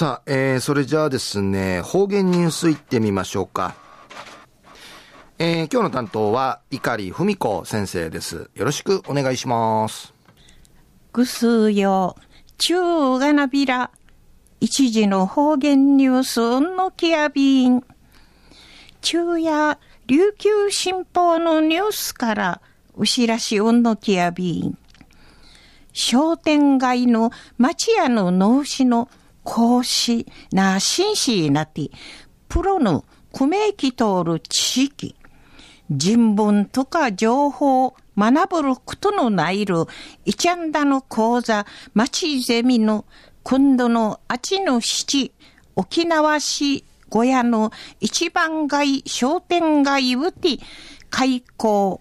さあ、えー、それじゃあですね、方言ニュースいってみましょうか。えー、今日の担当は、碇文子先生です。よろしくお願いします。ぐすよ、中がなびら、一時の方言ニュースのきやびん。昼夜、琉球新報のニュースから、うしらしうんのきやびん。商店街の町屋の農師の講師な紳士なって、プロのくめき通る知識、人文とか情報学ぶることのないる、いちゃんだの講座、町ゼミの、今度のあちの七、沖縄市小屋の一番街商店街うて、開校、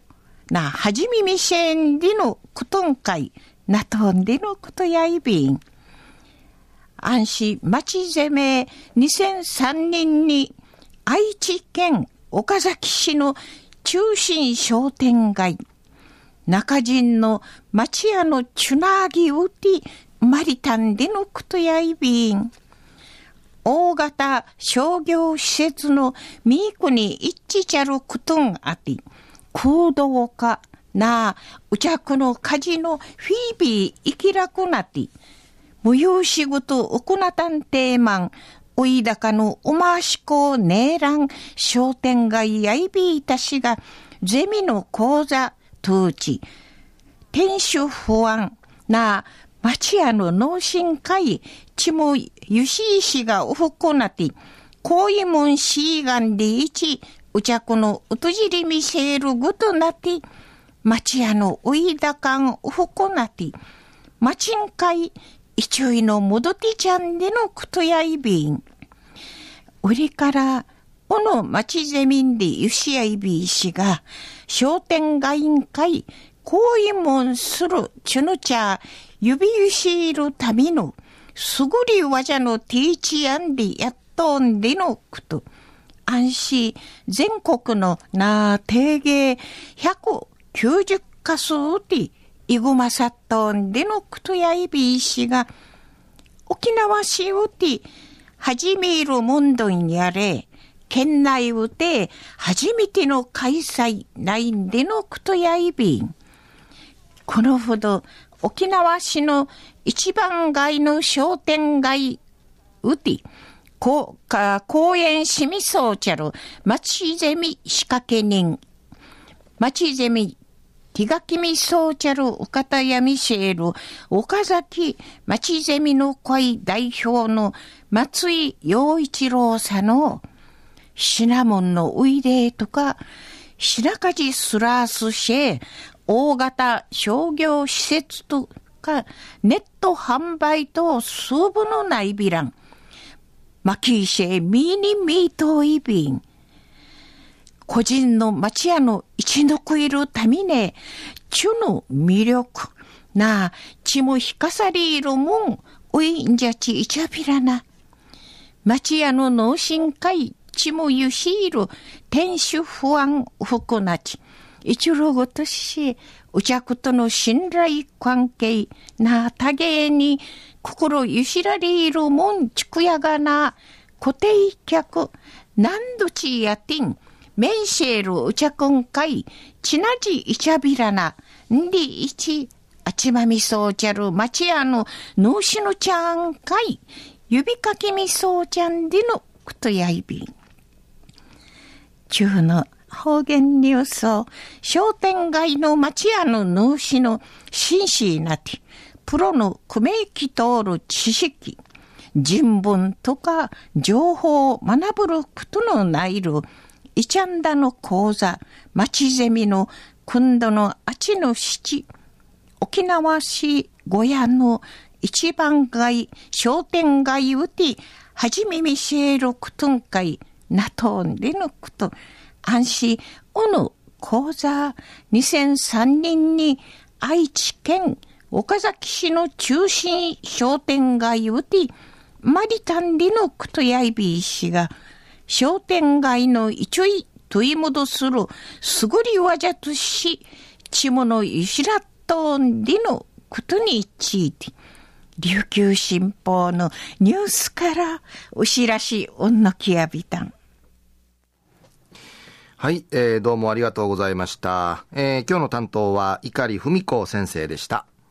な、はじみみせんでのことんかい、なとんでのことやいびん。安市町攻め2003年に愛知県岡崎市の中心商店街。中人の町屋のチュナーギウティマリタンでのクトヤイビン大型商業施設のミークに一致ちゃるクトンあて空洞化なあ、うちゃくの火事のフィービー生きらくなって、無用仕事行ったんてマン、おいだかのおまわしこねえらん、商店街やいびいたしが、ゼミの講座、当地、店主不安、な、町屋の農心会、ちもゆしいしがおふこなて、こういもんしいがんでいち、うちゃくのうとじりみせるぐとなて、町屋のおいだかんおふこなて、町んかい、一位のもどてちゃんでのくとやいびん。売りから、おの町ゼミンでゆしやいびいしが、商店街員会、こういもんするちゅぬちゃ、指ゆしいるための、すぐりわじゃのティーチアンでやっとんでのくと。安心、全国のな定芸190か数でイグマサットンでのクトヤイビー氏が、沖縄市うて、初めるもんどんやれ、県内うて、初めての開催ないんでのクトヤイビー。このほど、沖縄市の一番街の商店街うて、こか公園市民総チャル、町ゼミ仕掛け人、町ゼミ手書きみそうちゃるお方やみせる岡崎町ゼミの会代表の松井陽一郎さんのシナモンのウイレとか白梶スラースシェ大型商業施設とかネット販売と数部のないビラン。マキーシェミニミートイビン。個人の町屋の一のくいるためね、ちゅの魅力、なあ、ちもひかさりいるもん、おいんじゃちいちゃびらな。町屋の脳神会、ちもゆしいる、天守不安ふくなち。一路ごとし、うちゃくとの信頼関係、な、たげに、心ゆしられいるもん、ちくやがな、固定客、何度ちやてん、メンシェルウチャくんかい、ちなじいちゃびらな、んりいち、あちまみそうちゃる、まちやの、のうしのちゃんかい、指かきみそうちゃんでの、くとやいびん。中の方言ニュースを、商店街の町屋の農師の紳士なて、プロのくめき通る知識、人文とか情報を学ぶることのないる、イチャンダの講座、町ゼミの今度のあちの七、沖縄市小屋の一番街、商店街うて、はじめみせるくとんかい、なとんでのこと、安心、おの講座、2003年に愛知県岡崎市の中心商店街うて、マリタンでのことやいびいしが、商店街の一位問い戻するすぐりわじゃとし、ちものゆしらっとんでのことについて、琉球新報のニュースからお知らしおんのきやびたん。はい、えー、どうもありがとうございました。えー、今日の担当は碇文子先生でした。